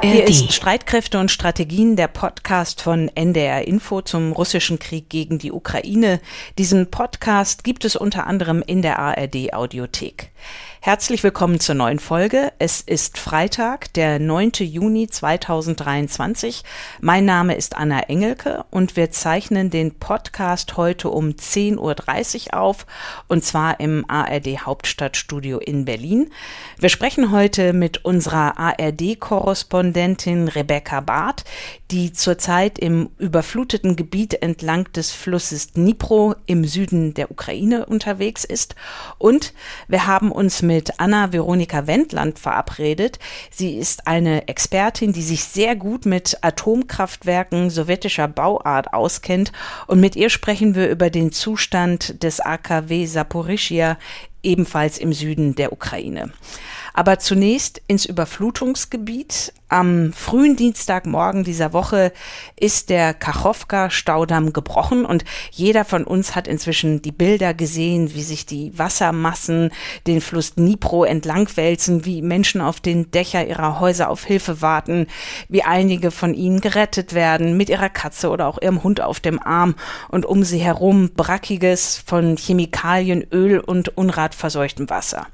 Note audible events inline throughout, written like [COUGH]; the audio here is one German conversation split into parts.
Hier ist Streitkräfte und Strategien, der Podcast von NDR Info zum russischen Krieg gegen die Ukraine. Diesen Podcast gibt es unter anderem in der ARD Audiothek. Herzlich willkommen zur neuen Folge. Es ist Freitag, der 9. Juni 2023. Mein Name ist Anna Engelke und wir zeichnen den Podcast heute um 10.30 Uhr auf und zwar im ARD Hauptstadtstudio in Berlin. Wir sprechen heute mit unserer ARD-Korrespondentin Rebecca Barth, die zurzeit im überfluteten Gebiet entlang des Flusses Dnipro im Süden der Ukraine unterwegs ist. Und wir haben uns mit Anna-Veronika Wendland verabredet. Sie ist eine Expertin, die sich sehr gut mit Atomkraftwerken sowjetischer Bauart auskennt. Und mit ihr sprechen wir über den Zustand des AKW Saporischia ebenfalls im Süden der Ukraine. Aber zunächst ins Überflutungsgebiet. Am frühen Dienstagmorgen dieser Woche ist der Kachowka-Staudamm gebrochen und jeder von uns hat inzwischen die Bilder gesehen, wie sich die Wassermassen den Fluss Dnipro entlangwälzen, wie Menschen auf den Dächer ihrer Häuser auf Hilfe warten, wie einige von ihnen gerettet werden mit ihrer Katze oder auch ihrem Hund auf dem Arm und um sie herum brackiges, von Chemikalien, Öl und Unrat verseuchtem Wasser.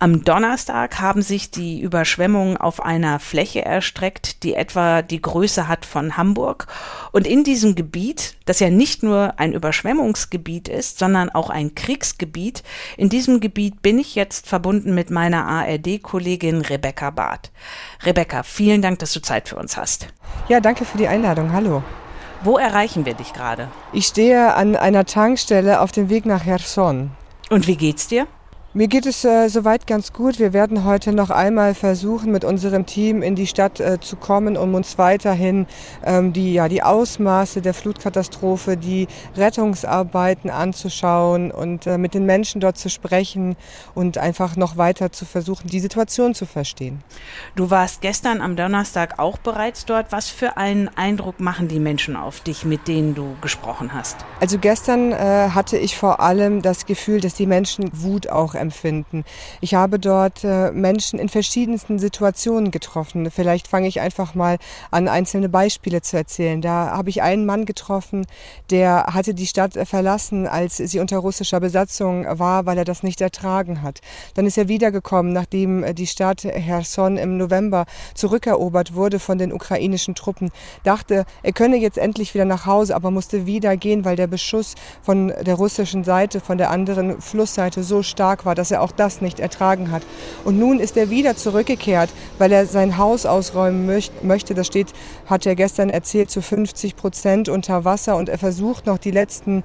Am Donnerstag haben sich die Überschwemmungen auf einer Fläche erstreckt, die etwa die Größe hat von Hamburg. Und in diesem Gebiet, das ja nicht nur ein Überschwemmungsgebiet ist, sondern auch ein Kriegsgebiet, in diesem Gebiet bin ich jetzt verbunden mit meiner ARD-Kollegin Rebecca Barth. Rebecca, vielen Dank, dass du Zeit für uns hast. Ja, danke für die Einladung. Hallo. Wo erreichen wir dich gerade? Ich stehe an einer Tankstelle auf dem Weg nach Cherson. Und wie geht's dir? Mir geht es äh, soweit ganz gut. Wir werden heute noch einmal versuchen, mit unserem Team in die Stadt äh, zu kommen, um uns weiterhin ähm, die, ja, die Ausmaße der Flutkatastrophe, die Rettungsarbeiten anzuschauen und äh, mit den Menschen dort zu sprechen und einfach noch weiter zu versuchen, die Situation zu verstehen. Du warst gestern am Donnerstag auch bereits dort. Was für einen Eindruck machen die Menschen auf dich, mit denen du gesprochen hast? Also gestern äh, hatte ich vor allem das Gefühl, dass die Menschen Wut auch empfinden. Ich habe dort äh, Menschen in verschiedensten Situationen getroffen. Vielleicht fange ich einfach mal an, einzelne Beispiele zu erzählen. Da habe ich einen Mann getroffen, der hatte die Stadt verlassen, als sie unter russischer Besatzung war, weil er das nicht ertragen hat. Dann ist er wiedergekommen, nachdem die Stadt Cherson im November zurückerobert wurde von den ukrainischen Truppen. Dachte, er könne jetzt endlich wieder nach Hause, aber musste wieder gehen, weil der Beschuss von der russischen Seite, von der anderen Flussseite so stark war, dass er auch das nicht ertragen hat. Und nun ist er wieder zurückgekehrt, weil er sein Haus ausräumen möchte. Das steht, hat er gestern erzählt, zu 50 Prozent unter Wasser und er versucht noch die letzten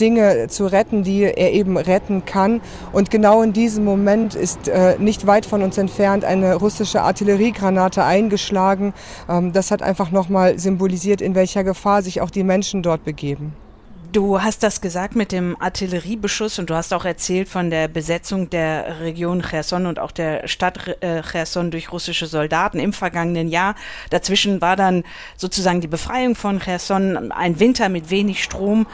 Dinge zu retten, die er eben retten kann. Und genau in diesem Moment ist äh, nicht weit von uns entfernt eine russische Artilleriegranate eingeschlagen. Ähm, das hat einfach nochmal symbolisiert, in welcher Gefahr sich auch die Menschen dort begeben. Du hast das gesagt mit dem Artilleriebeschuss und du hast auch erzählt von der Besetzung der Region Cherson und auch der Stadt äh, Cherson durch russische Soldaten im vergangenen Jahr. Dazwischen war dann sozusagen die Befreiung von Cherson, ein Winter mit wenig Strom.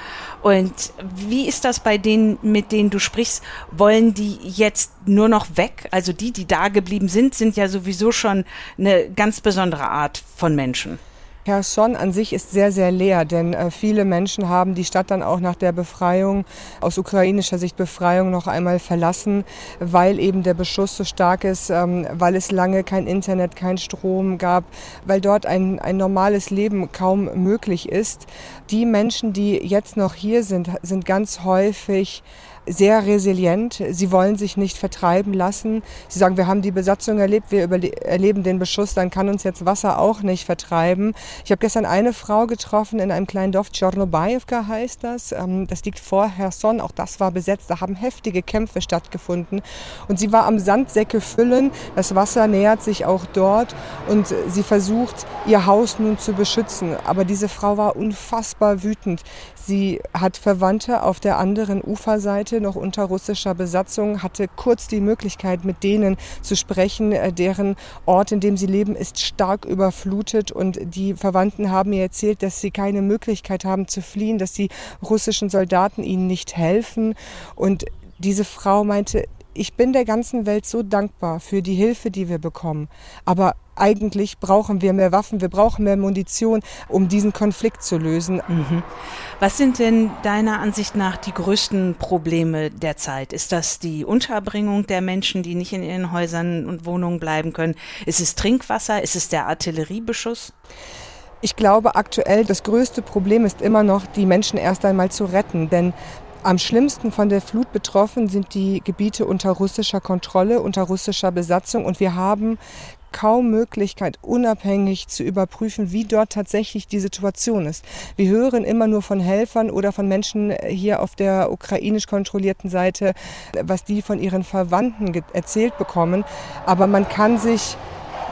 Und wie ist das bei denen, mit denen du sprichst? Wollen die jetzt nur noch weg? Also die, die da geblieben sind, sind ja sowieso schon eine ganz besondere Art von Menschen. Cherson an sich ist sehr, sehr leer, denn äh, viele Menschen haben die Stadt dann auch nach der Befreiung, aus ukrainischer Sicht Befreiung, noch einmal verlassen, weil eben der Beschuss so stark ist, ähm, weil es lange kein Internet, kein Strom gab, weil dort ein, ein normales Leben kaum möglich ist. Die Menschen, die jetzt noch hier sind, sind ganz häufig sehr resilient. Sie wollen sich nicht vertreiben lassen. Sie sagen, wir haben die Besatzung erlebt, wir erleben den Beschuss, dann kann uns jetzt Wasser auch nicht vertreiben. Ich habe gestern eine Frau getroffen in einem kleinen Dorf, Tschornobayevka heißt das. Ähm, das liegt vor Herson, auch das war besetzt. Da haben heftige Kämpfe stattgefunden. Und sie war am Sandsäcke füllen. Das Wasser nähert sich auch dort und sie versucht, ihr Haus nun zu beschützen. Aber diese Frau war unfassbar wütend. Sie hat Verwandte auf der anderen Uferseite Gebiete noch unter russischer Besatzung, hatte kurz die Möglichkeit, mit denen zu sprechen. Äh, deren Ort, in dem sie leben, ist stark überflutet und die Verwandten haben mir erzählt, dass sie keine Möglichkeit haben zu fliehen, dass die russischen Soldaten ihnen nicht helfen. Und diese Frau meinte, ich bin der ganzen Welt so dankbar für die Hilfe, die wir bekommen. Aber eigentlich brauchen wir mehr Waffen, wir brauchen mehr Munition, um diesen Konflikt zu lösen. Mhm. Was sind denn deiner Ansicht nach die größten Probleme der Zeit? Ist das die Unterbringung der Menschen, die nicht in ihren Häusern und Wohnungen bleiben können? Ist es Trinkwasser? Ist es der Artilleriebeschuss? Ich glaube aktuell, das größte Problem ist immer noch, die Menschen erst einmal zu retten. Denn am schlimmsten von der Flut betroffen sind die Gebiete unter russischer Kontrolle, unter russischer Besatzung. Und wir haben kaum Möglichkeit, unabhängig zu überprüfen, wie dort tatsächlich die Situation ist. Wir hören immer nur von Helfern oder von Menschen hier auf der ukrainisch kontrollierten Seite, was die von ihren Verwandten erzählt bekommen. Aber man kann sich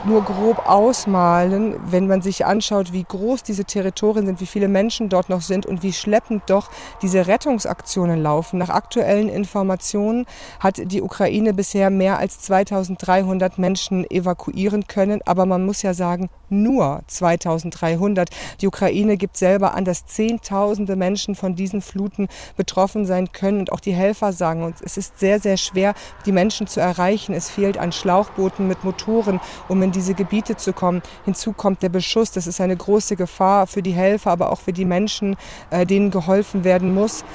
nur grob ausmalen, wenn man sich anschaut, wie groß diese Territorien sind, wie viele Menschen dort noch sind und wie schleppend doch diese Rettungsaktionen laufen. Nach aktuellen Informationen hat die Ukraine bisher mehr als 2300 Menschen evakuieren können, aber man muss ja sagen, nur 2300. Die Ukraine gibt selber an, dass Zehntausende Menschen von diesen Fluten betroffen sein können und auch die Helfer sagen uns, es ist sehr, sehr schwer, die Menschen zu erreichen. Es fehlt an Schlauchbooten mit Motoren, um in in diese Gebiete zu kommen. Hinzu kommt der Beschuss. Das ist eine große Gefahr für die Helfer, aber auch für die Menschen, äh, denen geholfen werden muss.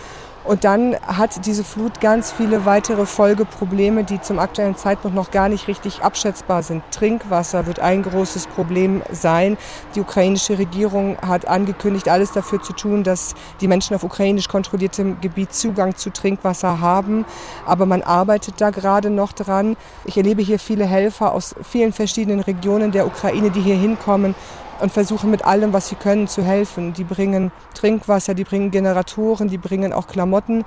Und dann hat diese Flut ganz viele weitere Folgeprobleme, die zum aktuellen Zeitpunkt noch gar nicht richtig abschätzbar sind. Trinkwasser wird ein großes Problem sein. Die ukrainische Regierung hat angekündigt, alles dafür zu tun, dass die Menschen auf ukrainisch kontrolliertem Gebiet Zugang zu Trinkwasser haben. Aber man arbeitet da gerade noch dran. Ich erlebe hier viele Helfer aus vielen verschiedenen Regionen der Ukraine, die hier hinkommen und versuchen mit allem, was sie können, zu helfen. Die bringen Trinkwasser, die bringen Generatoren, die bringen auch Klamotten.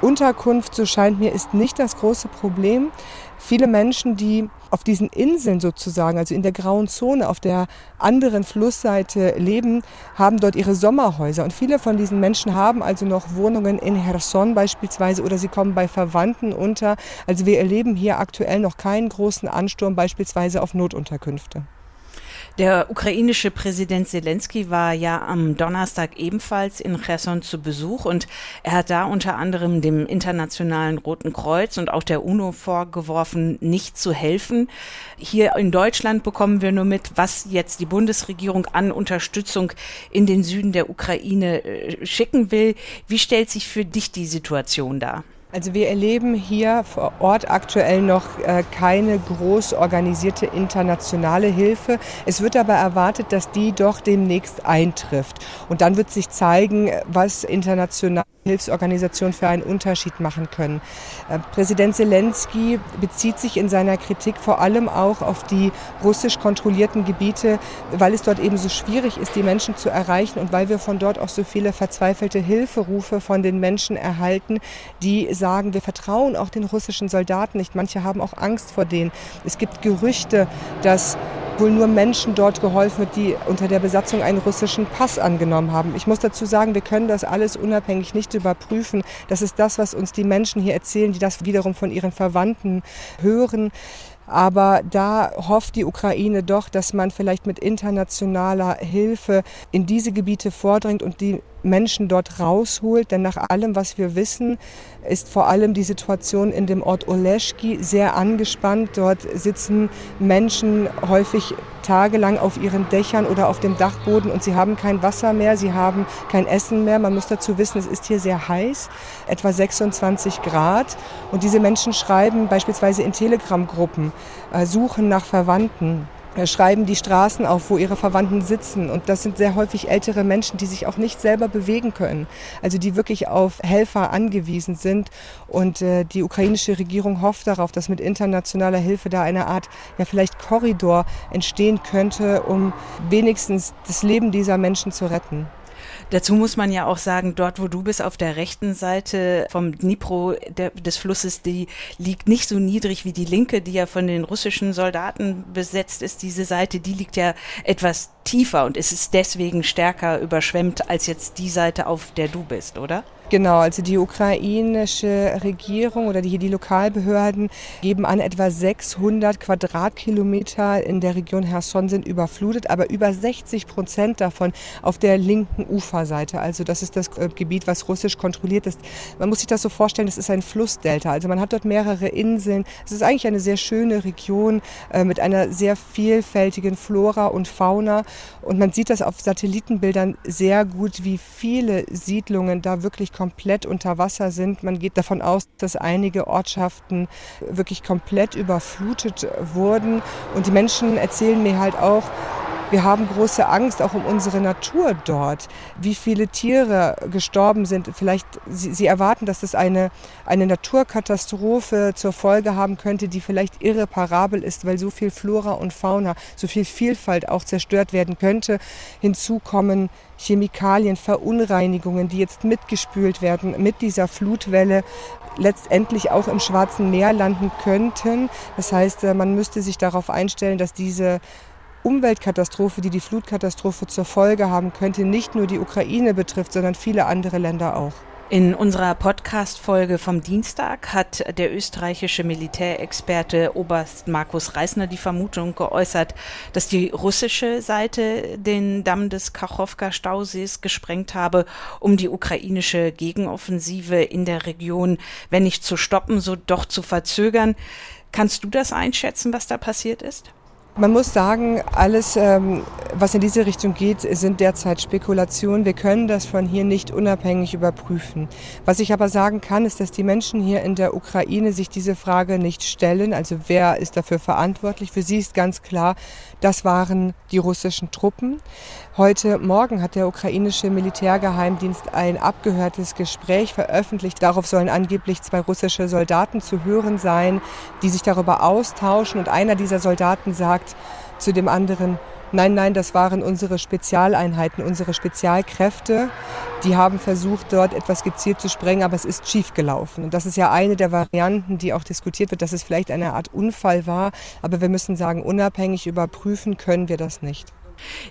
Unterkunft, so scheint mir, ist nicht das große Problem. Viele Menschen, die auf diesen Inseln sozusagen, also in der grauen Zone auf der anderen Flussseite leben, haben dort ihre Sommerhäuser. Und viele von diesen Menschen haben also noch Wohnungen in Herson beispielsweise oder sie kommen bei Verwandten unter. Also wir erleben hier aktuell noch keinen großen Ansturm beispielsweise auf Notunterkünfte. Der ukrainische Präsident Zelensky war ja am Donnerstag ebenfalls in Cherson zu Besuch und er hat da unter anderem dem Internationalen Roten Kreuz und auch der UNO vorgeworfen, nicht zu helfen. Hier in Deutschland bekommen wir nur mit, was jetzt die Bundesregierung an Unterstützung in den Süden der Ukraine äh, schicken will. Wie stellt sich für dich die Situation dar? Also wir erleben hier vor Ort aktuell noch äh, keine groß organisierte internationale Hilfe. Es wird aber erwartet, dass die doch demnächst eintrifft. Und dann wird sich zeigen, was international Hilfsorganisationen für einen Unterschied machen können. Äh, Präsident Zelensky bezieht sich in seiner Kritik vor allem auch auf die russisch kontrollierten Gebiete, weil es dort eben so schwierig ist, die Menschen zu erreichen und weil wir von dort auch so viele verzweifelte Hilferufe von den Menschen erhalten, die sagen, wir vertrauen auch den russischen Soldaten nicht. Manche haben auch Angst vor denen. Es gibt Gerüchte, dass wohl nur Menschen dort geholfen wird, die unter der Besatzung einen russischen Pass angenommen haben. Ich muss dazu sagen, wir können das alles unabhängig nicht überprüfen. Das ist das, was uns die Menschen hier erzählen, die das wiederum von ihren Verwandten hören. Aber da hofft die Ukraine doch, dass man vielleicht mit internationaler Hilfe in diese Gebiete vordringt und die Menschen dort rausholt. Denn nach allem, was wir wissen, ist vor allem die Situation in dem Ort Oleschki sehr angespannt. Dort sitzen Menschen häufig tagelang auf ihren Dächern oder auf dem Dachboden und sie haben kein Wasser mehr, sie haben kein Essen mehr. Man muss dazu wissen, es ist hier sehr heiß, etwa 26 Grad. Und diese Menschen schreiben beispielsweise in Telegram-Gruppen, äh, suchen nach Verwandten schreiben die Straßen auf, wo ihre Verwandten sitzen. Und das sind sehr häufig ältere Menschen, die sich auch nicht selber bewegen können. Also die wirklich auf Helfer angewiesen sind. Und äh, die ukrainische Regierung hofft darauf, dass mit internationaler Hilfe da eine Art, ja vielleicht Korridor entstehen könnte, um wenigstens das Leben dieser Menschen zu retten. Dazu muss man ja auch sagen, dort, wo du bist, auf der rechten Seite vom Dnipro der, des Flusses, die liegt nicht so niedrig wie die linke, die ja von den russischen Soldaten besetzt ist. Diese Seite, die liegt ja etwas tiefer und es ist deswegen stärker überschwemmt als jetzt die Seite, auf der du bist, oder? Genau, also die ukrainische Regierung oder die, die Lokalbehörden geben an, etwa 600 Quadratkilometer in der Region Herson sind überflutet, aber über 60 Prozent davon auf der linken Uferseite. Also das ist das äh, Gebiet, was russisch kontrolliert ist. Man muss sich das so vorstellen, es ist ein Flussdelta. Also man hat dort mehrere Inseln. Es ist eigentlich eine sehr schöne Region äh, mit einer sehr vielfältigen Flora und Fauna. Und man sieht das auf Satellitenbildern sehr gut, wie viele Siedlungen da wirklich komplett unter Wasser sind. Man geht davon aus, dass einige Ortschaften wirklich komplett überflutet wurden. Und die Menschen erzählen mir halt auch, wir haben große Angst auch um unsere Natur dort, wie viele Tiere gestorben sind. Vielleicht sie, sie erwarten, dass es eine, eine Naturkatastrophe zur Folge haben könnte, die vielleicht irreparabel ist, weil so viel Flora und Fauna, so viel Vielfalt auch zerstört werden könnte. Hinzu kommen Chemikalien, Verunreinigungen, die jetzt mitgespült werden mit dieser Flutwelle letztendlich auch im Schwarzen Meer landen könnten. Das heißt, äh, man müsste sich darauf einstellen, dass diese Umweltkatastrophe, die die Flutkatastrophe zur Folge haben könnte, nicht nur die Ukraine betrifft, sondern viele andere Länder auch. In unserer Podcast-Folge vom Dienstag hat der österreichische Militärexperte Oberst Markus Reisner die Vermutung geäußert, dass die russische Seite den Damm des Kachowka-Stausees gesprengt habe, um die ukrainische Gegenoffensive in der Region, wenn nicht zu stoppen, so doch zu verzögern. Kannst du das einschätzen, was da passiert ist? Man muss sagen, alles, ähm, was in diese Richtung geht, sind derzeit Spekulationen. Wir können das von hier nicht unabhängig überprüfen. Was ich aber sagen kann, ist, dass die Menschen hier in der Ukraine sich diese Frage nicht stellen. Also wer ist dafür verantwortlich? Für sie ist ganz klar, das waren die russischen Truppen. Heute Morgen hat der ukrainische Militärgeheimdienst ein abgehörtes Gespräch veröffentlicht. Darauf sollen angeblich zwei russische Soldaten zu hören sein, die sich darüber austauschen. Und einer dieser Soldaten sagt zu dem anderen, Nein, nein, das waren unsere Spezialeinheiten, unsere Spezialkräfte. Die haben versucht, dort etwas gezielt zu sprengen, aber es ist schiefgelaufen. Und das ist ja eine der Varianten, die auch diskutiert wird, dass es vielleicht eine Art Unfall war. Aber wir müssen sagen, unabhängig überprüfen können wir das nicht.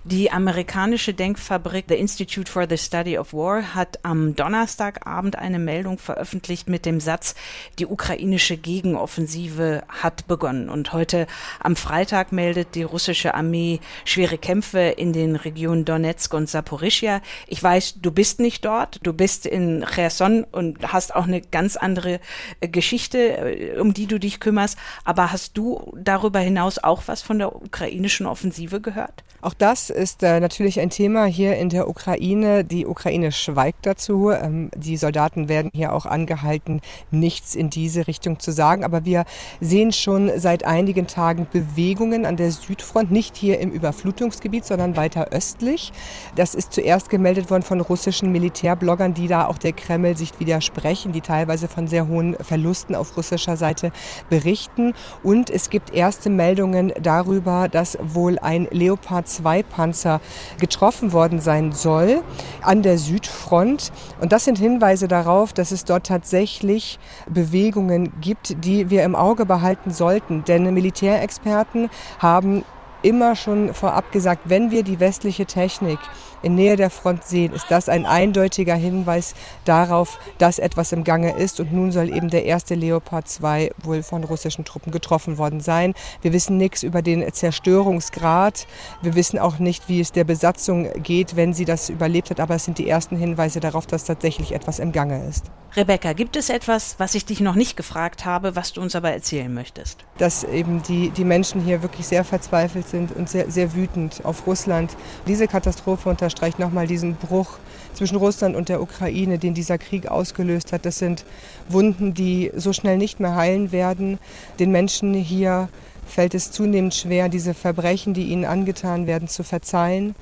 Die amerikanische Denkfabrik The Institute for the Study of War hat am Donnerstagabend eine Meldung veröffentlicht mit dem Satz, die ukrainische Gegenoffensive hat begonnen. Und heute am Freitag meldet die russische Armee schwere Kämpfe in den Regionen Donetsk und Saporischia. Ich weiß, du bist nicht dort, du bist in Cherson und hast auch eine ganz andere äh, Geschichte, äh, um die du dich kümmerst. Aber hast du darüber hinaus auch was von der ukrainischen Offensive gehört? Auch das ist äh, natürlich ein Thema hier in der Ukraine. Die Ukraine schweigt dazu. Ähm, die Soldaten werden hier auch angehalten, nichts in diese Richtung zu sagen. Aber wir sehen schon seit einigen Tagen Bewegungen an der Südfront, nicht hier im Überflutungsgebiet, sondern weiter östlich. Das ist zuerst gemeldet worden von russischen Militärbloggern, die da auch der Kreml sich widersprechen, die teilweise von sehr hohen Verlusten auf russischer Seite berichten. Und es gibt erste Meldungen darüber, dass wohl ein Leopard 2 Panzer getroffen worden sein soll an der Südfront. Und das sind Hinweise darauf, dass es dort tatsächlich Bewegungen gibt, die wir im Auge behalten sollten. Denn Militärexperten haben immer schon vorab gesagt, wenn wir die westliche Technik in Nähe der Front sehen, ist das ein eindeutiger Hinweis darauf, dass etwas im Gange ist. Und nun soll eben der erste Leopard 2 wohl von russischen Truppen getroffen worden sein. Wir wissen nichts über den Zerstörungsgrad. Wir wissen auch nicht, wie es der Besatzung geht, wenn sie das überlebt hat. Aber es sind die ersten Hinweise darauf, dass tatsächlich etwas im Gange ist. Rebecca, gibt es etwas, was ich dich noch nicht gefragt habe, was du uns aber erzählen möchtest? Dass eben die, die Menschen hier wirklich sehr verzweifelt sind und sehr, sehr wütend auf Russland. Diese Katastrophe unter unterstreicht nochmal diesen Bruch zwischen Russland und der Ukraine, den dieser Krieg ausgelöst hat. Das sind Wunden, die so schnell nicht mehr heilen werden. Den Menschen hier fällt es zunehmend schwer, diese Verbrechen, die ihnen angetan werden, zu verzeihen.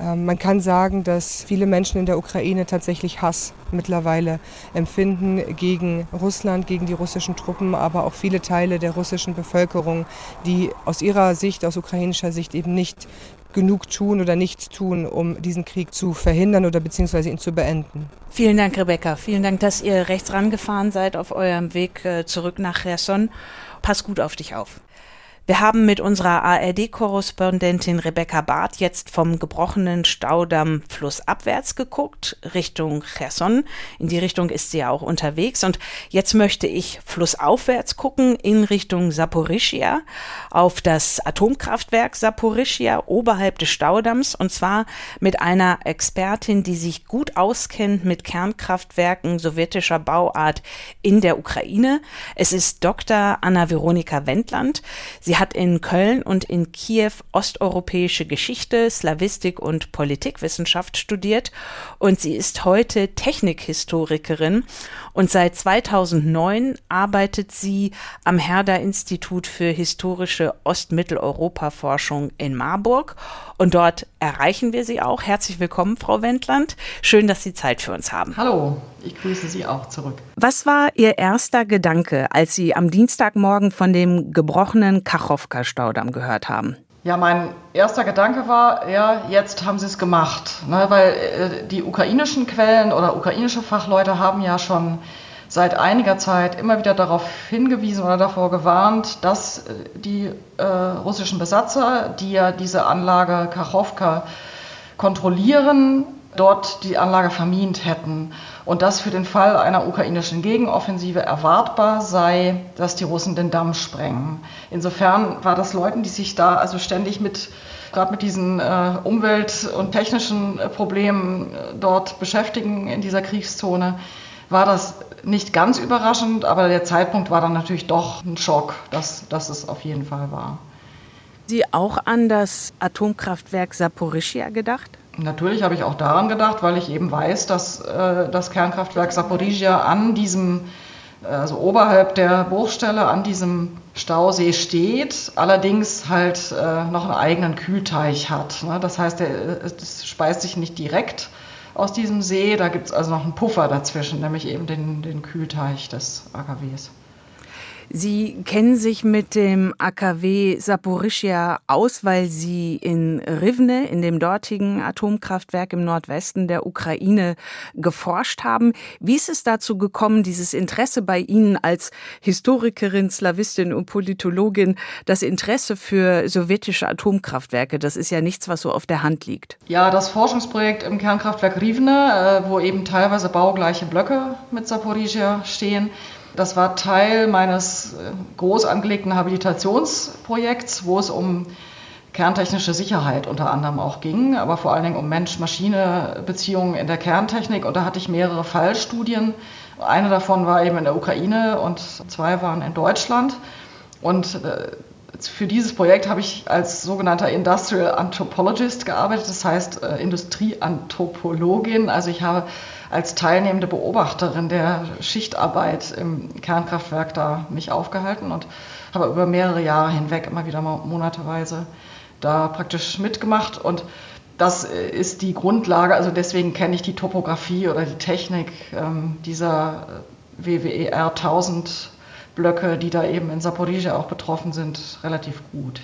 Ähm, man kann sagen, dass viele Menschen in der Ukraine tatsächlich Hass mittlerweile empfinden gegen Russland, gegen die russischen Truppen, aber auch viele Teile der russischen Bevölkerung, die aus ihrer Sicht, aus ukrainischer Sicht eben nicht genug tun oder nichts tun, um diesen Krieg zu verhindern oder beziehungsweise ihn zu beenden. Vielen Dank, Rebecca. Vielen Dank, dass ihr rechts rangefahren seid auf eurem Weg äh, zurück nach Cherson. Pass gut auf dich auf. Wir haben mit unserer ARD-Korrespondentin Rebecca Barth jetzt vom gebrochenen Staudamm flussabwärts geguckt, Richtung Cherson. In die Richtung ist sie ja auch unterwegs. Und jetzt möchte ich flussaufwärts gucken, in Richtung Saporischia, auf das Atomkraftwerk Saporischia oberhalb des Staudamms. Und zwar mit einer Expertin, die sich gut auskennt mit Kernkraftwerken sowjetischer Bauart in der Ukraine. Es ist Dr. Anna-Veronika Wendland. Sie hat in Köln und in Kiew osteuropäische Geschichte, Slawistik und Politikwissenschaft studiert und sie ist heute Technikhistorikerin und seit 2009 arbeitet sie am Herder Institut für historische Ostmitteleuropa-Forschung in Marburg und dort erreichen wir sie auch. Herzlich willkommen, Frau Wendland. Schön, dass Sie Zeit für uns haben. Hallo, ich grüße Sie auch zurück. Was war Ihr erster Gedanke, als Sie am Dienstagmorgen von dem gebrochenen Kach Kachowka-Staudamm gehört haben. Ja, mein erster Gedanke war, ja, jetzt haben sie es gemacht. Ne, weil äh, die ukrainischen Quellen oder ukrainische Fachleute haben ja schon seit einiger Zeit immer wieder darauf hingewiesen oder davor gewarnt, dass äh, die äh, russischen Besatzer, die ja diese Anlage Kachowka kontrollieren, dort die Anlage vermint hätten und dass für den Fall einer ukrainischen Gegenoffensive erwartbar sei, dass die Russen den Damm sprengen. Insofern war das Leuten, die sich da also ständig mit gerade mit diesen äh, Umwelt- und technischen äh, Problemen äh, dort beschäftigen in dieser Kriegszone, war das nicht ganz überraschend, aber der Zeitpunkt war dann natürlich doch ein Schock, dass, dass es auf jeden Fall war. Sie auch an das Atomkraftwerk Saporischia gedacht? Natürlich habe ich auch daran gedacht, weil ich eben weiß, dass äh, das Kernkraftwerk Saporizhia an diesem, also oberhalb der Bruchstelle, an diesem Stausee steht, allerdings halt äh, noch einen eigenen Kühlteich hat. Ne? Das heißt, es speist sich nicht direkt aus diesem See, da gibt es also noch einen Puffer dazwischen, nämlich eben den, den Kühlteich des AKWs. Sie kennen sich mit dem AKW Saporischia aus, weil Sie in Rivne, in dem dortigen Atomkraftwerk im Nordwesten der Ukraine, geforscht haben. Wie ist es dazu gekommen, dieses Interesse bei Ihnen als Historikerin, Slawistin und Politologin, das Interesse für sowjetische Atomkraftwerke? Das ist ja nichts, was so auf der Hand liegt. Ja, das Forschungsprojekt im Kernkraftwerk Rivne, äh, wo eben teilweise baugleiche Blöcke mit Saporischia stehen, das war Teil meines äh, groß angelegten Habilitationsprojekts, wo es um kerntechnische Sicherheit unter anderem auch ging, aber vor allen Dingen um Mensch-Maschine-Beziehungen in der Kerntechnik. Und da hatte ich mehrere Fallstudien. Eine davon war eben in der Ukraine und zwei waren in Deutschland. Und äh, für dieses Projekt habe ich als sogenannter Industrial Anthropologist gearbeitet, das heißt äh, Industrieanthropologin. Also ich habe als teilnehmende Beobachterin der Schichtarbeit im Kernkraftwerk da mich aufgehalten und habe über mehrere Jahre hinweg immer wieder monateweise da praktisch mitgemacht und das äh, ist die Grundlage, also deswegen kenne ich die Topografie oder die Technik ähm, dieser äh, WWER 1000 Blöcke, die da eben in Saporizhia auch betroffen sind, relativ gut.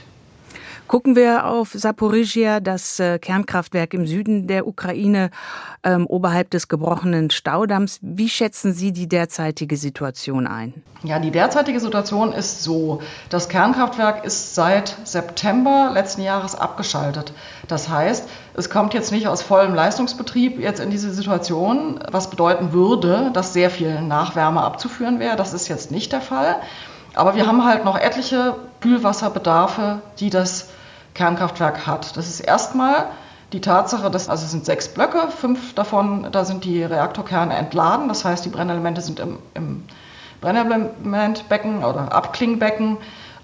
Gucken wir auf Saporizhia, das äh, Kernkraftwerk im Süden der Ukraine, ähm, oberhalb des gebrochenen Staudamms. Wie schätzen Sie die derzeitige Situation ein? Ja, die derzeitige Situation ist so. Das Kernkraftwerk ist seit September letzten Jahres abgeschaltet. Das heißt, es kommt jetzt nicht aus vollem Leistungsbetrieb jetzt in diese Situation, was bedeuten würde, dass sehr viel Nachwärme abzuführen wäre. Das ist jetzt nicht der Fall. Aber wir haben halt noch etliche Kühlwasserbedarfe, die das Kernkraftwerk hat. Das ist erstmal die Tatsache, dass, also es sind sechs Blöcke, fünf davon, da sind die Reaktorkerne entladen, das heißt, die Brennelemente sind im, im Brennelementbecken oder Abklingbecken.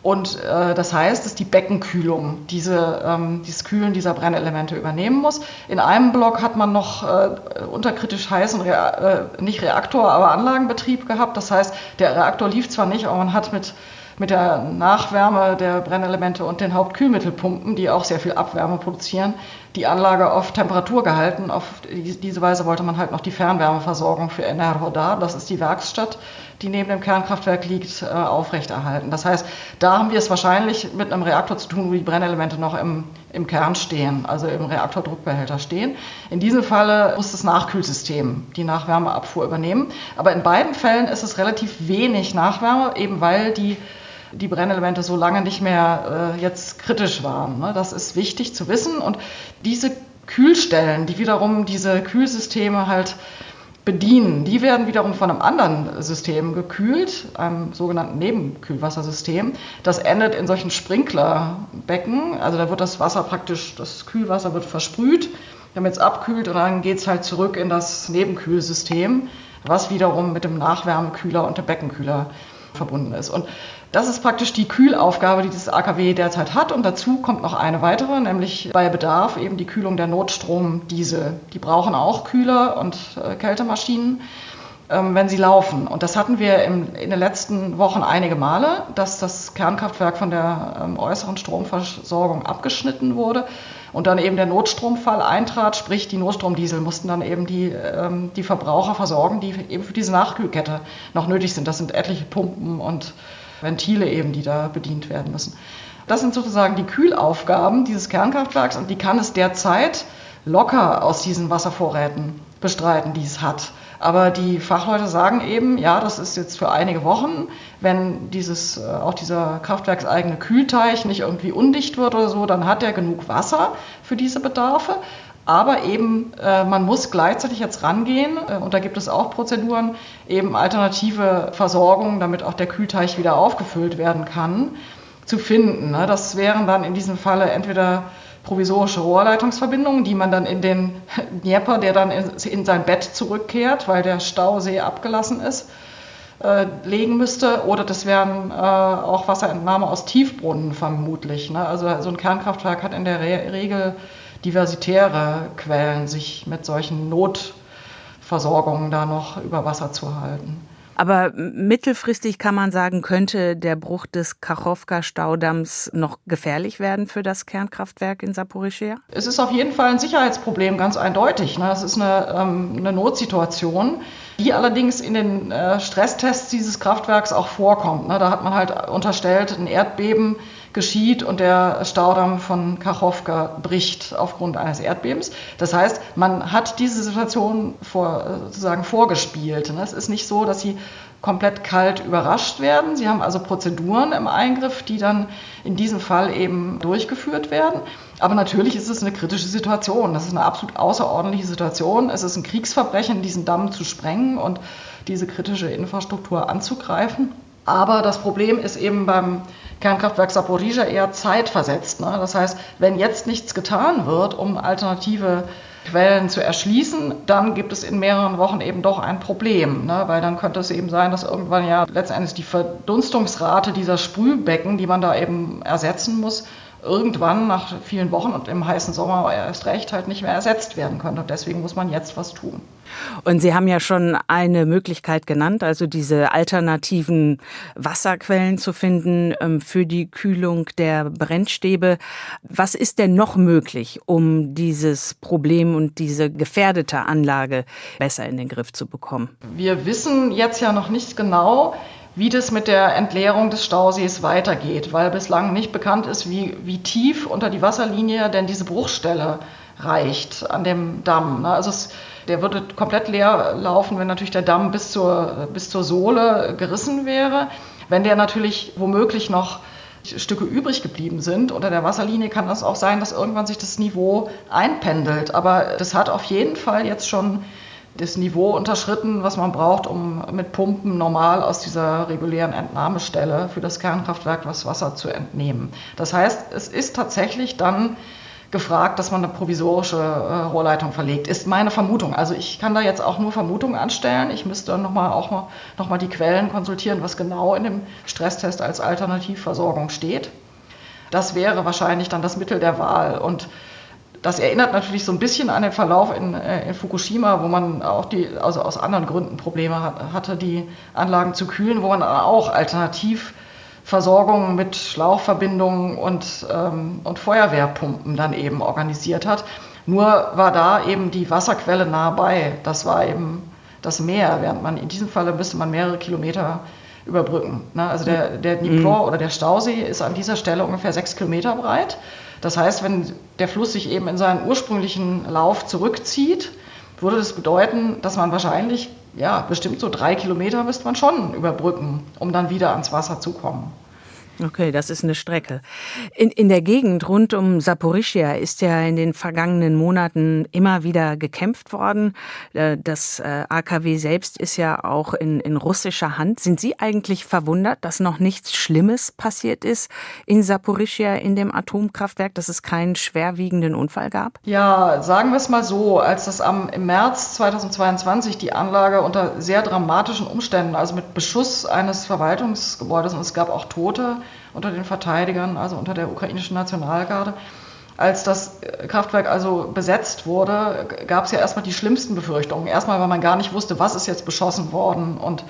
Und äh, das heißt, dass die Beckenkühlung diese, ähm, dieses Kühlen dieser Brennelemente übernehmen muss. In einem Block hat man noch äh, unterkritisch heißen, Rea äh, nicht Reaktor, aber Anlagenbetrieb gehabt. Das heißt, der Reaktor lief zwar nicht, aber man hat mit mit der Nachwärme der Brennelemente und den Hauptkühlmittelpumpen, die auch sehr viel Abwärme produzieren, die Anlage auf Temperatur gehalten. Auf diese Weise wollte man halt noch die Fernwärmeversorgung für Enerhodar, das ist die Werkstatt, die neben dem Kernkraftwerk liegt, äh, aufrechterhalten. Das heißt, da haben wir es wahrscheinlich mit einem Reaktor zu tun, wo die Brennelemente noch im, im Kern stehen, also im Reaktordruckbehälter stehen. In diesem Falle muss das Nachkühlsystem die Nachwärmeabfuhr übernehmen. Aber in beiden Fällen ist es relativ wenig Nachwärme, eben weil die die Brennelemente so lange nicht mehr äh, jetzt kritisch waren. Ne? Das ist wichtig zu wissen. Und diese Kühlstellen, die wiederum diese Kühlsysteme halt bedienen, die werden wiederum von einem anderen System gekühlt, einem sogenannten Nebenkühlwassersystem. Das endet in solchen Sprinklerbecken. Also da wird das Wasser praktisch, das Kühlwasser wird versprüht, damit es abkühlt und dann geht es halt zurück in das Nebenkühlsystem, was wiederum mit dem Nachwärmekühler und dem Beckenkühler verbunden ist. Und das ist praktisch die Kühlaufgabe, die das AKW derzeit hat. Und dazu kommt noch eine weitere, nämlich bei Bedarf eben die Kühlung der Notstromdiesel. Die brauchen auch Kühler und äh, Kältemaschinen, ähm, wenn sie laufen. Und das hatten wir im, in den letzten Wochen einige Male, dass das Kernkraftwerk von der ähm, äußeren Stromversorgung abgeschnitten wurde und dann eben der Notstromfall eintrat, sprich die Notstromdiesel mussten dann eben die, ähm, die Verbraucher versorgen, die eben für diese Nachkühlkette noch nötig sind. Das sind etliche Pumpen und Ventile eben, die da bedient werden müssen. Das sind sozusagen die Kühlaufgaben dieses Kernkraftwerks und die kann es derzeit locker aus diesen Wasservorräten bestreiten, die es hat. Aber die Fachleute sagen eben, ja, das ist jetzt für einige Wochen, wenn dieses, äh, auch dieser kraftwerkseigene Kühlteich nicht irgendwie undicht wird oder so, dann hat er genug Wasser für diese Bedarfe. Aber eben, äh, man muss gleichzeitig jetzt rangehen, äh, und da gibt es auch Prozeduren, eben alternative Versorgung, damit auch der Kühlteich wieder aufgefüllt werden kann, zu finden. Ne? Das wären dann in diesem Falle entweder provisorische Rohrleitungsverbindungen, die man dann in den [LAUGHS] Dnieper, der dann in, in sein Bett zurückkehrt, weil der Stausee abgelassen ist, äh, legen müsste. Oder das wären äh, auch Wasserentnahme aus Tiefbrunnen vermutlich. Ne? Also so ein Kernkraftwerk hat in der Re Regel diversitäre Quellen, sich mit solchen Notversorgungen da noch über Wasser zu halten. Aber mittelfristig kann man sagen, könnte der Bruch des Kachowka-Staudamms noch gefährlich werden für das Kernkraftwerk in Saporischia? Es ist auf jeden Fall ein Sicherheitsproblem, ganz eindeutig. Ne? Es ist eine, ähm, eine Notsituation, die allerdings in den äh, Stresstests dieses Kraftwerks auch vorkommt. Ne? Da hat man halt unterstellt, ein Erdbeben geschieht und der Staudamm von Kachowka bricht aufgrund eines Erdbebens. Das heißt, man hat diese Situation vor, sozusagen vorgespielt. Es ist nicht so, dass sie komplett kalt überrascht werden. Sie haben also Prozeduren im Eingriff, die dann in diesem Fall eben durchgeführt werden. Aber natürlich ist es eine kritische Situation. Das ist eine absolut außerordentliche Situation. Es ist ein Kriegsverbrechen, diesen Damm zu sprengen und diese kritische Infrastruktur anzugreifen. Aber das Problem ist eben beim Kernkraftwerk Saporizhia eher zeitversetzt. Ne? Das heißt, wenn jetzt nichts getan wird, um alternative Quellen zu erschließen, dann gibt es in mehreren Wochen eben doch ein Problem, ne? weil dann könnte es eben sein, dass irgendwann ja letztendlich die Verdunstungsrate dieser Sprühbecken, die man da eben ersetzen muss, irgendwann nach vielen Wochen und im heißen Sommer erst recht halt nicht mehr ersetzt werden könnte. Und deswegen muss man jetzt was tun. Und Sie haben ja schon eine Möglichkeit genannt, also diese alternativen Wasserquellen zu finden ähm, für die Kühlung der Brennstäbe. Was ist denn noch möglich, um dieses Problem und diese gefährdete Anlage besser in den Griff zu bekommen? Wir wissen jetzt ja noch nicht genau, wie das mit der Entleerung des Stausees weitergeht, weil bislang nicht bekannt ist, wie, wie tief unter die Wasserlinie denn diese Bruchstelle reicht an dem Damm. Ne? Also es, der würde komplett leer laufen, wenn natürlich der Damm bis zur, bis zur Sohle gerissen wäre. Wenn der natürlich womöglich noch Stücke übrig geblieben sind unter der Wasserlinie, kann das auch sein, dass irgendwann sich das Niveau einpendelt. Aber das hat auf jeden Fall jetzt schon das Niveau unterschritten, was man braucht, um mit Pumpen normal aus dieser regulären Entnahmestelle für das Kernkraftwerk das Wasser zu entnehmen. Das heißt, es ist tatsächlich dann gefragt, dass man eine provisorische äh, Rohrleitung verlegt. Ist meine Vermutung. Also ich kann da jetzt auch nur Vermutungen anstellen. Ich müsste dann nochmal auch mal, noch mal die Quellen konsultieren, was genau in dem Stresstest als Alternativversorgung steht. Das wäre wahrscheinlich dann das Mittel der Wahl. Und das erinnert natürlich so ein bisschen an den Verlauf in, äh, in Fukushima, wo man auch die, also aus anderen Gründen Probleme hatte, die Anlagen zu kühlen, wo man auch Alternativversorgung mit Schlauchverbindungen und, ähm, und Feuerwehrpumpen dann eben organisiert hat. Nur war da eben die Wasserquelle nah bei. Das war eben das Meer, während man in diesem Falle müsste man mehrere Kilometer überbrücken. Ne? Also der, der Dnipro mhm. oder der Stausee ist an dieser Stelle ungefähr sechs Kilometer breit. Das heißt, wenn der Fluss sich eben in seinen ursprünglichen Lauf zurückzieht, würde das bedeuten, dass man wahrscheinlich, ja, bestimmt so drei Kilometer müsste man schon überbrücken, um dann wieder ans Wasser zu kommen. Okay, das ist eine Strecke. In, in der Gegend rund um Saporischia ist ja in den vergangenen Monaten immer wieder gekämpft worden. Äh, das äh, AKW selbst ist ja auch in, in russischer Hand. Sind Sie eigentlich verwundert, dass noch nichts Schlimmes passiert ist in Saporischia in dem Atomkraftwerk, dass es keinen schwerwiegenden Unfall gab? Ja, sagen wir es mal so, als das am, im März 2022 die Anlage unter sehr dramatischen Umständen, also mit Beschuss eines Verwaltungsgebäudes und es gab auch Tote, unter den Verteidigern, also unter der ukrainischen Nationalgarde. Als das Kraftwerk also besetzt wurde, gab es ja erstmal die schlimmsten Befürchtungen. Erstmal, weil man gar nicht wusste, was ist jetzt beschossen worden. Und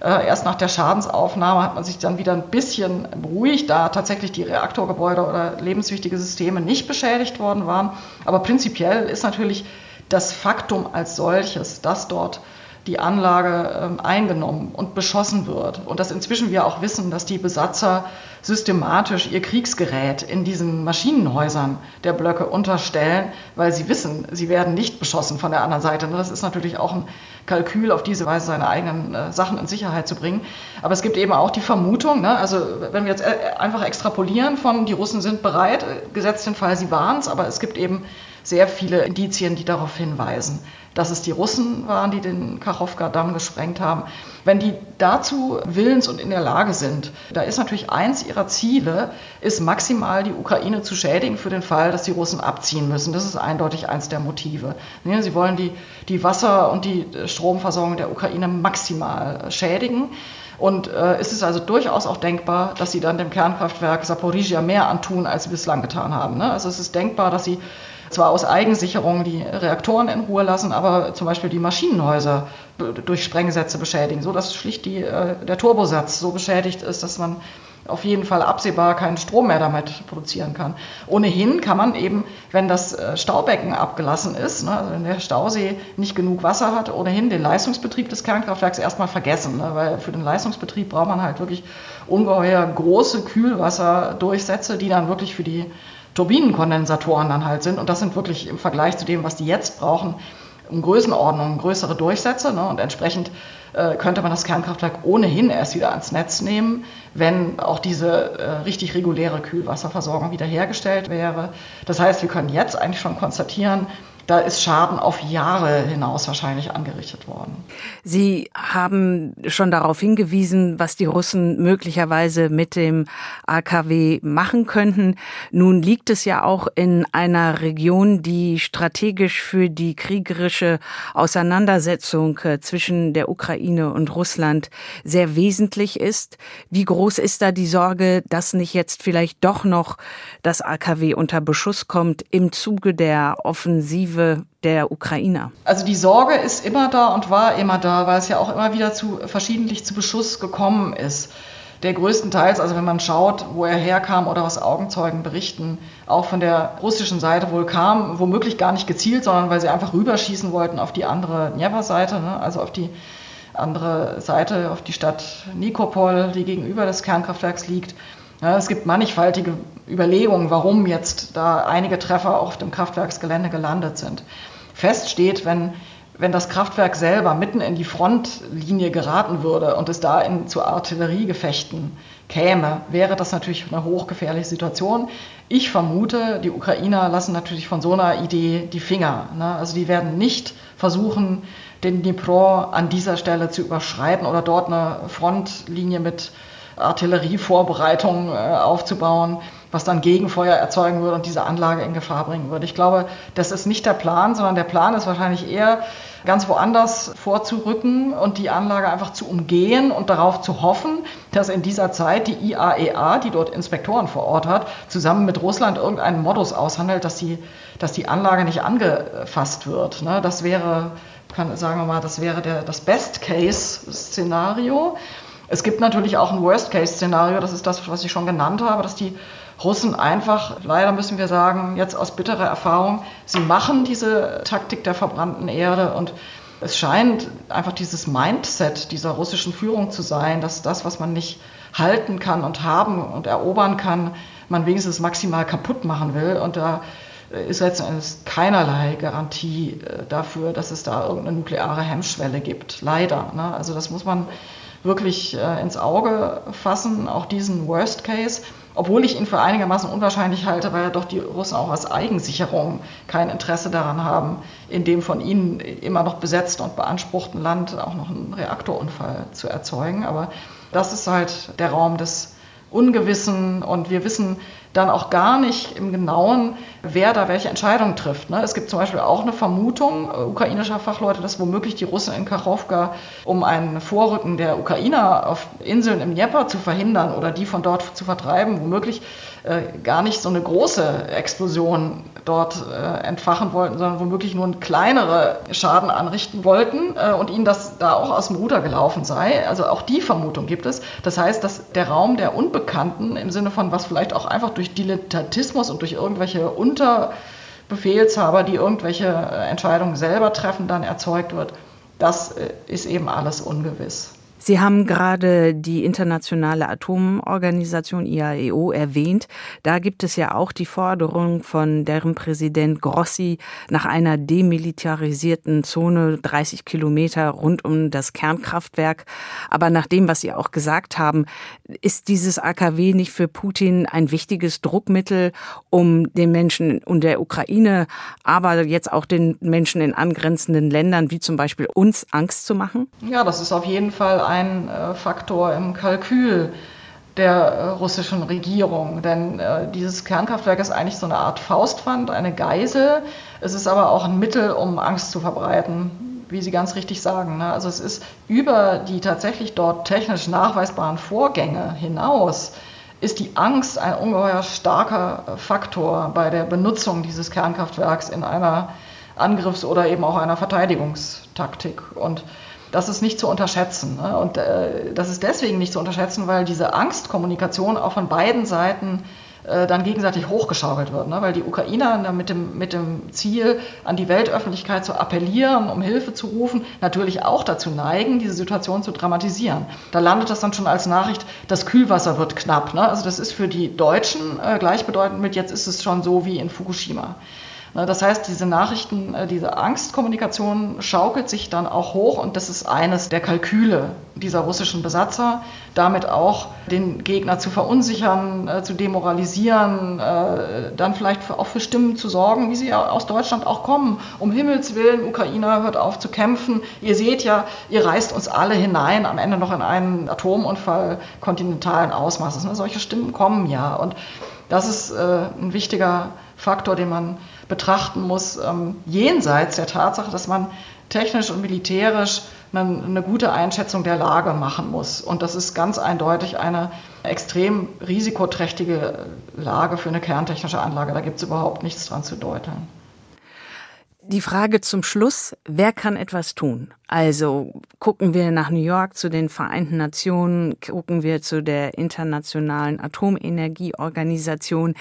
äh, erst nach der Schadensaufnahme hat man sich dann wieder ein bisschen beruhigt, da tatsächlich die Reaktorgebäude oder lebenswichtige Systeme nicht beschädigt worden waren. Aber prinzipiell ist natürlich das Faktum als solches, dass dort die Anlage ähm, eingenommen und beschossen wird. Und dass inzwischen wir auch wissen, dass die Besatzer systematisch ihr Kriegsgerät in diesen Maschinenhäusern der Blöcke unterstellen, weil sie wissen, sie werden nicht beschossen von der anderen Seite. Das ist natürlich auch ein Kalkül, auf diese Weise seine eigenen äh, Sachen in Sicherheit zu bringen. Aber es gibt eben auch die Vermutung, ne, also wenn wir jetzt äh, einfach extrapolieren von, die Russen sind bereit, äh, gesetzt den Fall, sie waren es, aber es gibt eben sehr viele Indizien, die darauf hinweisen, dass es die Russen waren, die den Kachowka-Damm gesprengt haben. Wenn die dazu willens und in der Lage sind, da ist natürlich eins ihrer Ziele, ist maximal die Ukraine zu schädigen für den Fall, dass die Russen abziehen müssen. Das ist eindeutig eins der Motive. Sie wollen die, die Wasser- und die Stromversorgung der Ukraine maximal schädigen. Und äh, ist es also durchaus auch denkbar, dass sie dann dem Kernkraftwerk Saporizhia mehr antun, als sie bislang getan haben. Ne? Also es ist denkbar, dass sie zwar aus Eigensicherung die Reaktoren in Ruhe lassen, aber zum Beispiel die Maschinenhäuser durch Sprengsätze beschädigen, so dass schlicht die, äh, der Turbosatz so beschädigt ist, dass man auf jeden Fall absehbar keinen Strom mehr damit produzieren kann. Ohnehin kann man eben, wenn das äh, Staubecken abgelassen ist, ne, also wenn der Stausee nicht genug Wasser hat, ohnehin den Leistungsbetrieb des Kernkraftwerks erstmal vergessen, ne, weil für den Leistungsbetrieb braucht man halt wirklich ungeheuer große Kühlwasserdurchsätze, die dann wirklich für die Turbinenkondensatoren dann halt sind. Und das sind wirklich im Vergleich zu dem, was die jetzt brauchen, um Größenordnung größere Durchsätze. Ne? Und entsprechend äh, könnte man das Kernkraftwerk ohnehin erst wieder ans Netz nehmen, wenn auch diese äh, richtig reguläre Kühlwasserversorgung wiederhergestellt wäre. Das heißt, wir können jetzt eigentlich schon konstatieren, da ist Schaden auf Jahre hinaus wahrscheinlich angerichtet worden. Sie haben schon darauf hingewiesen, was die Russen möglicherweise mit dem AKW machen könnten. Nun liegt es ja auch in einer Region, die strategisch für die kriegerische Auseinandersetzung äh, zwischen der Ukraine und Russland sehr wesentlich ist. Wie groß ist da die Sorge, dass nicht jetzt vielleicht doch noch das AKW unter Beschuss kommt im Zuge der Offensive Perspektive der Ukrainer? Also die Sorge ist immer da und war immer da, weil es ja auch immer wieder zu verschiedentlich zu Beschuss gekommen ist. Der größtenteils, also wenn man schaut, wo er herkam oder was Augenzeugen berichten, auch von der russischen Seite wohl kam, womöglich gar nicht gezielt, sondern weil sie einfach rüberschießen wollten auf die andere Dnieper-Seite, ne? also auf die andere Seite, auf die Stadt Nikopol, die gegenüber des Kernkraftwerks liegt. Ja, es gibt mannigfaltige Überlegungen, warum jetzt da einige Treffer auf dem Kraftwerksgelände gelandet sind. Fest steht, wenn, wenn das Kraftwerk selber mitten in die Frontlinie geraten würde und es da in, zu Artilleriegefechten käme, wäre das natürlich eine hochgefährliche Situation. Ich vermute, die Ukrainer lassen natürlich von so einer Idee die Finger. Ne? Also die werden nicht versuchen, den Dnipro an dieser Stelle zu überschreiten oder dort eine Frontlinie mit Artillerievorbereitungen äh, aufzubauen, was dann Gegenfeuer erzeugen würde und diese Anlage in Gefahr bringen würde. Ich glaube, das ist nicht der Plan, sondern der Plan ist wahrscheinlich eher, ganz woanders vorzurücken und die Anlage einfach zu umgehen und darauf zu hoffen, dass in dieser Zeit die IAEA, e die dort Inspektoren vor Ort hat, zusammen mit Russland irgendeinen Modus aushandelt, dass die, dass die Anlage nicht angefasst wird. Ne? Das wäre, kann, sagen wir mal, das wäre der, das Best-Case-Szenario. Es gibt natürlich auch ein Worst-Case-Szenario, das ist das, was ich schon genannt habe, dass die Russen einfach, leider müssen wir sagen, jetzt aus bitterer Erfahrung, sie machen diese Taktik der verbrannten Erde und es scheint einfach dieses Mindset dieser russischen Führung zu sein, dass das, was man nicht halten kann und haben und erobern kann, man wenigstens maximal kaputt machen will. Und da ist letztendlich keinerlei Garantie äh, dafür, dass es da irgendeine nukleare Hemmschwelle gibt. Leider. Ne? Also das muss man wirklich äh, ins Auge fassen, auch diesen Worst Case obwohl ich ihn für einigermaßen unwahrscheinlich halte, weil ja doch die Russen auch aus Eigensicherung kein Interesse daran haben, in dem von ihnen immer noch besetzten und beanspruchten Land auch noch einen Reaktorunfall zu erzeugen. Aber das ist halt der Raum des Ungewissen und wir wissen dann auch gar nicht im Genauen, wer da welche Entscheidung trifft. Ne? Es gibt zum Beispiel auch eine Vermutung äh, ukrainischer Fachleute, dass womöglich die Russen in Kachowka, um ein Vorrücken der Ukrainer auf Inseln im Dnieper zu verhindern oder die von dort zu vertreiben, womöglich äh, gar nicht so eine große Explosion dort äh, entfachen wollten, sondern womöglich nur einen kleinere Schaden anrichten wollten äh, und ihnen das da auch aus dem Ruder gelaufen sei. Also auch die Vermutung gibt es. Das heißt, dass der Raum der Unbekannten im Sinne von was vielleicht auch einfach durch Dilettantismus und durch irgendwelche Unterbefehlshaber, die irgendwelche äh, Entscheidungen selber treffen, dann erzeugt wird, das äh, ist eben alles ungewiss. Sie haben gerade die internationale Atomorganisation IAEO erwähnt. Da gibt es ja auch die Forderung von deren Präsident Grossi nach einer demilitarisierten Zone 30 Kilometer rund um das Kernkraftwerk. Aber nach dem, was Sie auch gesagt haben, ist dieses AKW nicht für Putin ein wichtiges Druckmittel, um den Menschen und der Ukraine, aber jetzt auch den Menschen in angrenzenden Ländern wie zum Beispiel uns Angst zu machen? Ja, das ist auf jeden Fall ein ein äh, Faktor im Kalkül der äh, russischen Regierung. Denn äh, dieses Kernkraftwerk ist eigentlich so eine Art Faustpfand, eine Geisel. Es ist aber auch ein Mittel, um Angst zu verbreiten, wie Sie ganz richtig sagen. Ne? Also es ist über die tatsächlich dort technisch nachweisbaren Vorgänge hinaus ist die Angst ein ungeheuer starker Faktor bei der Benutzung dieses Kernkraftwerks in einer Angriffs- oder eben auch einer Verteidigungstaktik. Und das ist nicht zu unterschätzen. Ne? Und äh, das ist deswegen nicht zu unterschätzen, weil diese Angstkommunikation auch von beiden Seiten äh, dann gegenseitig hochgeschaukelt wird. Ne? Weil die Ukrainer mit dem, mit dem Ziel, an die Weltöffentlichkeit zu appellieren, um Hilfe zu rufen, natürlich auch dazu neigen, diese Situation zu dramatisieren. Da landet das dann schon als Nachricht, das Kühlwasser wird knapp. Ne? Also das ist für die Deutschen äh, gleichbedeutend mit, jetzt ist es schon so wie in Fukushima. Ne, das heißt, diese Nachrichten, äh, diese Angstkommunikation schaukelt sich dann auch hoch und das ist eines der Kalküle dieser russischen Besatzer, damit auch den Gegner zu verunsichern, äh, zu demoralisieren, äh, dann vielleicht auch für Stimmen zu sorgen, wie sie aus Deutschland auch kommen. Um Himmels Willen, Ukrainer hört auf zu kämpfen. Ihr seht ja, ihr reißt uns alle hinein, am Ende noch in einen Atomunfall kontinentalen Ausmaßes. Ne, solche Stimmen kommen ja und das ist ein wichtiger Faktor, den man betrachten muss, ähm, jenseits der Tatsache, dass man technisch und militärisch eine, eine, gute Einschätzung der Lage machen muss. Und das ist ganz eindeutig eine extrem risikoträchtige Lage für eine kerntechnische Anlage. Da gibt es überhaupt nichts dran zu deuteln. Die Frage zum Schluss, wer kann etwas tun? Also gucken wir nach New York zu den Vereinten Nationen, gucken wir zu der Internationalen Atomenergieorganisation.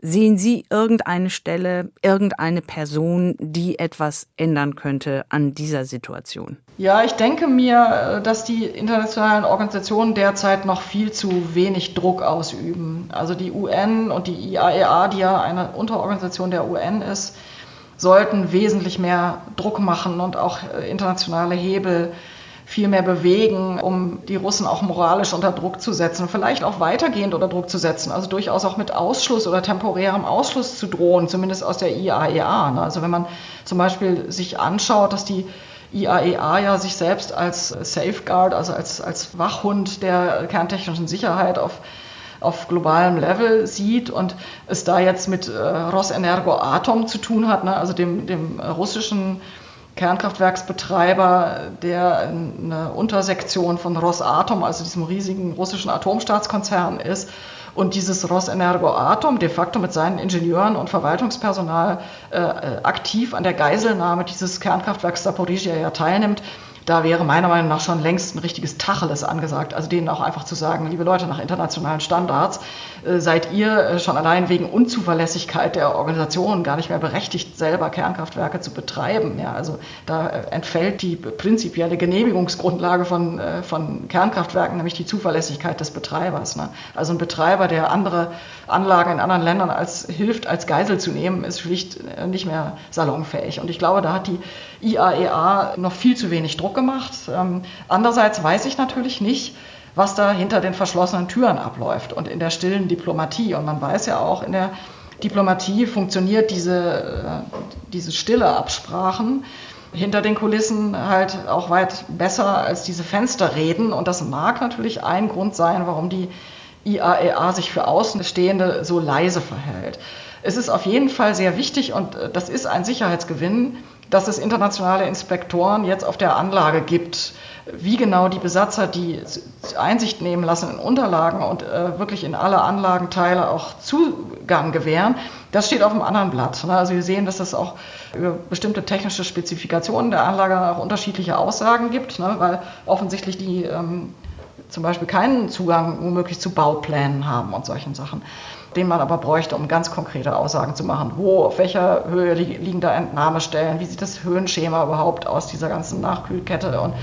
Sehen Sie irgendeine Stelle, irgendeine Person, die etwas ändern könnte an dieser Situation? Ja, ich denke mir, dass die internationalen Organisationen derzeit noch viel zu wenig Druck ausüben. Also die UN und die IAEA, die ja eine Unterorganisation der UN ist, sollten wesentlich mehr Druck machen und auch äh, internationale Hebel viel mehr bewegen, um die Russen auch moralisch unter Druck zu setzen, vielleicht auch weitergehend unter Druck zu setzen, also durchaus auch mit Ausschluss oder temporärem Ausschluss zu drohen, zumindest aus der IAEA. Ne? Also wenn man zum Beispiel sich anschaut, dass die IAEA ja sich selbst als Safeguard, also als, als Wachhund der kerntechnischen Sicherheit auf auf globalem Level sieht und es da jetzt mit äh, Rosenergo Atom zu tun hat, ne, also dem, dem russischen Kernkraftwerksbetreiber, der eine Untersektion von Rosatom, also diesem riesigen russischen Atomstaatskonzern ist. Und dieses Rosenergo Atom de facto mit seinen Ingenieuren und Verwaltungspersonal äh, aktiv an der Geiselnahme dieses Kernkraftwerks Saporizhia ja teilnimmt, da wäre meiner Meinung nach schon längst ein richtiges Tacheles angesagt. Also denen auch einfach zu sagen, liebe Leute, nach internationalen Standards äh, seid ihr äh, schon allein wegen Unzuverlässigkeit der Organisation gar nicht mehr berechtigt, selber Kernkraftwerke zu betreiben. Ja, also da äh, entfällt die prinzipielle Genehmigungsgrundlage von, von Kernkraftwerken, nämlich die Zuverlässigkeit des Betreibers. Ne? Also ein Betreiber, der andere Anlagen in anderen Ländern als hilft, als Geisel zu nehmen, ist schlicht nicht mehr salonfähig. Und ich glaube, da hat die IAEA noch viel zu wenig Druck gemacht. Ähm, andererseits weiß ich natürlich nicht, was da hinter den verschlossenen Türen abläuft und in der stillen Diplomatie. Und man weiß ja auch, in der Diplomatie funktioniert diese, äh, diese stille Absprachen hinter den Kulissen halt auch weit besser als diese Fensterreden. Und das mag natürlich ein Grund sein, warum die IAEA e sich für Außenstehende so leise verhält. Es ist auf jeden Fall sehr wichtig und äh, das ist ein Sicherheitsgewinn, dass es internationale Inspektoren jetzt auf der Anlage gibt. Wie genau die Besatzer die Einsicht nehmen lassen in Unterlagen und äh, wirklich in alle Anlagenteile auch Zugang gewähren, das steht auf einem anderen Blatt. Ne? Also wir sehen, dass es auch über bestimmte technische Spezifikationen der Anlage auch unterschiedliche Aussagen gibt, ne? weil offensichtlich die ähm, zum Beispiel keinen Zugang womöglich zu Bauplänen haben und solchen Sachen den man aber bräuchte, um ganz konkrete Aussagen zu machen. Wo, auf welcher Höhe liegen da Entnahmestellen? Wie sieht das Höhenschema überhaupt aus dieser ganzen Nachkühlkette? Und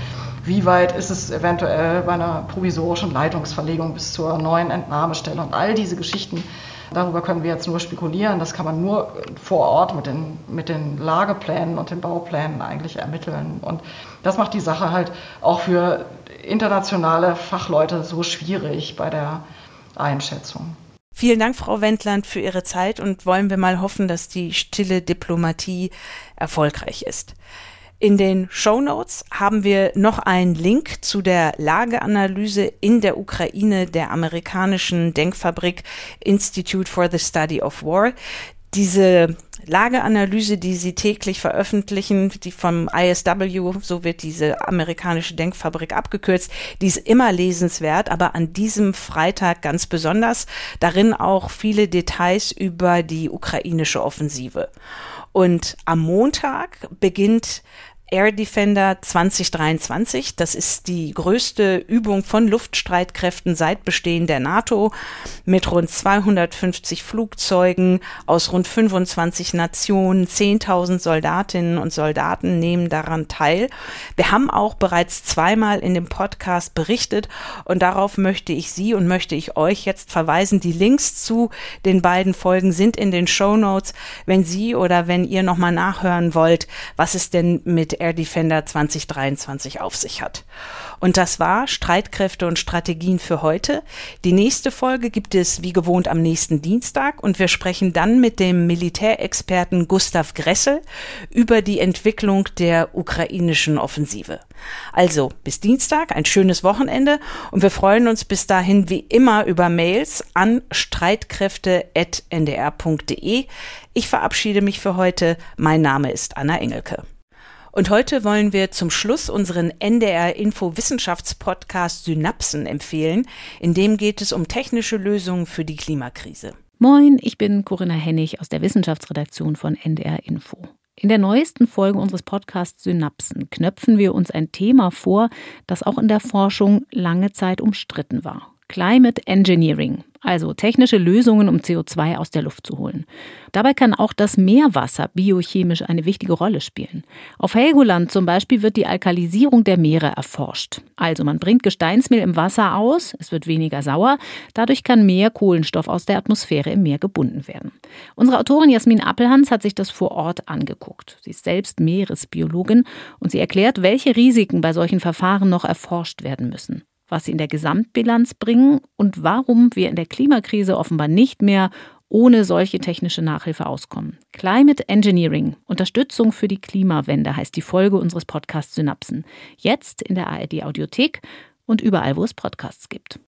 wie weit ist es eventuell bei einer provisorischen Leitungsverlegung bis zur neuen Entnahmestelle? Und all diese Geschichten, darüber können wir jetzt nur spekulieren. Das kann man nur vor Ort mit den, mit den Lageplänen und den Bauplänen eigentlich ermitteln. Und das macht die Sache halt auch für internationale Fachleute so schwierig bei der Einschätzung. Vielen Dank, Frau Wendland, für Ihre Zeit und wollen wir mal hoffen, dass die stille Diplomatie erfolgreich ist. In den Show Notes haben wir noch einen Link zu der Lageanalyse in der Ukraine der amerikanischen Denkfabrik Institute for the Study of War. Diese Lageanalyse, die sie täglich veröffentlichen, die vom ISW, so wird diese amerikanische Denkfabrik abgekürzt, die ist immer lesenswert, aber an diesem Freitag ganz besonders. Darin auch viele Details über die ukrainische Offensive. Und am Montag beginnt Air Defender 2023. Das ist die größte Übung von Luftstreitkräften seit Bestehen der NATO mit rund 250 Flugzeugen aus rund 25 Nationen. 10.000 Soldatinnen und Soldaten nehmen daran teil. Wir haben auch bereits zweimal in dem Podcast berichtet und darauf möchte ich Sie und möchte ich euch jetzt verweisen. Die Links zu den beiden Folgen sind in den Show Notes. Wenn Sie oder wenn ihr nochmal nachhören wollt, was es denn Air Defender 2023 auf sich hat. Und das war Streitkräfte und Strategien für heute. Die nächste Folge gibt es wie gewohnt am nächsten Dienstag und wir sprechen dann mit dem Militärexperten Gustav Gressel über die Entwicklung der ukrainischen Offensive. Also bis Dienstag, ein schönes Wochenende und wir freuen uns bis dahin wie immer über Mails an streitkräfte.ndr.de. Ich verabschiede mich für heute. Mein Name ist Anna Engelke. Und heute wollen wir zum Schluss unseren NDR Info Wissenschaftspodcast Synapsen empfehlen. In dem geht es um technische Lösungen für die Klimakrise. Moin, ich bin Corinna Hennig aus der Wissenschaftsredaktion von NDR Info. In der neuesten Folge unseres Podcasts Synapsen knöpfen wir uns ein Thema vor, das auch in der Forschung lange Zeit umstritten war. Climate Engineering, also technische Lösungen, um CO2 aus der Luft zu holen. Dabei kann auch das Meerwasser biochemisch eine wichtige Rolle spielen. Auf Helgoland zum Beispiel wird die Alkalisierung der Meere erforscht. Also man bringt Gesteinsmehl im Wasser aus, es wird weniger sauer, dadurch kann mehr Kohlenstoff aus der Atmosphäre im Meer gebunden werden. Unsere Autorin Jasmin Appelhans hat sich das vor Ort angeguckt. Sie ist selbst Meeresbiologin und sie erklärt, welche Risiken bei solchen Verfahren noch erforscht werden müssen was sie in der Gesamtbilanz bringen und warum wir in der Klimakrise offenbar nicht mehr ohne solche technische Nachhilfe auskommen. Climate Engineering, Unterstützung für die Klimawende heißt die Folge unseres Podcasts Synapsen. Jetzt in der ARD Audiothek und überall, wo es Podcasts gibt.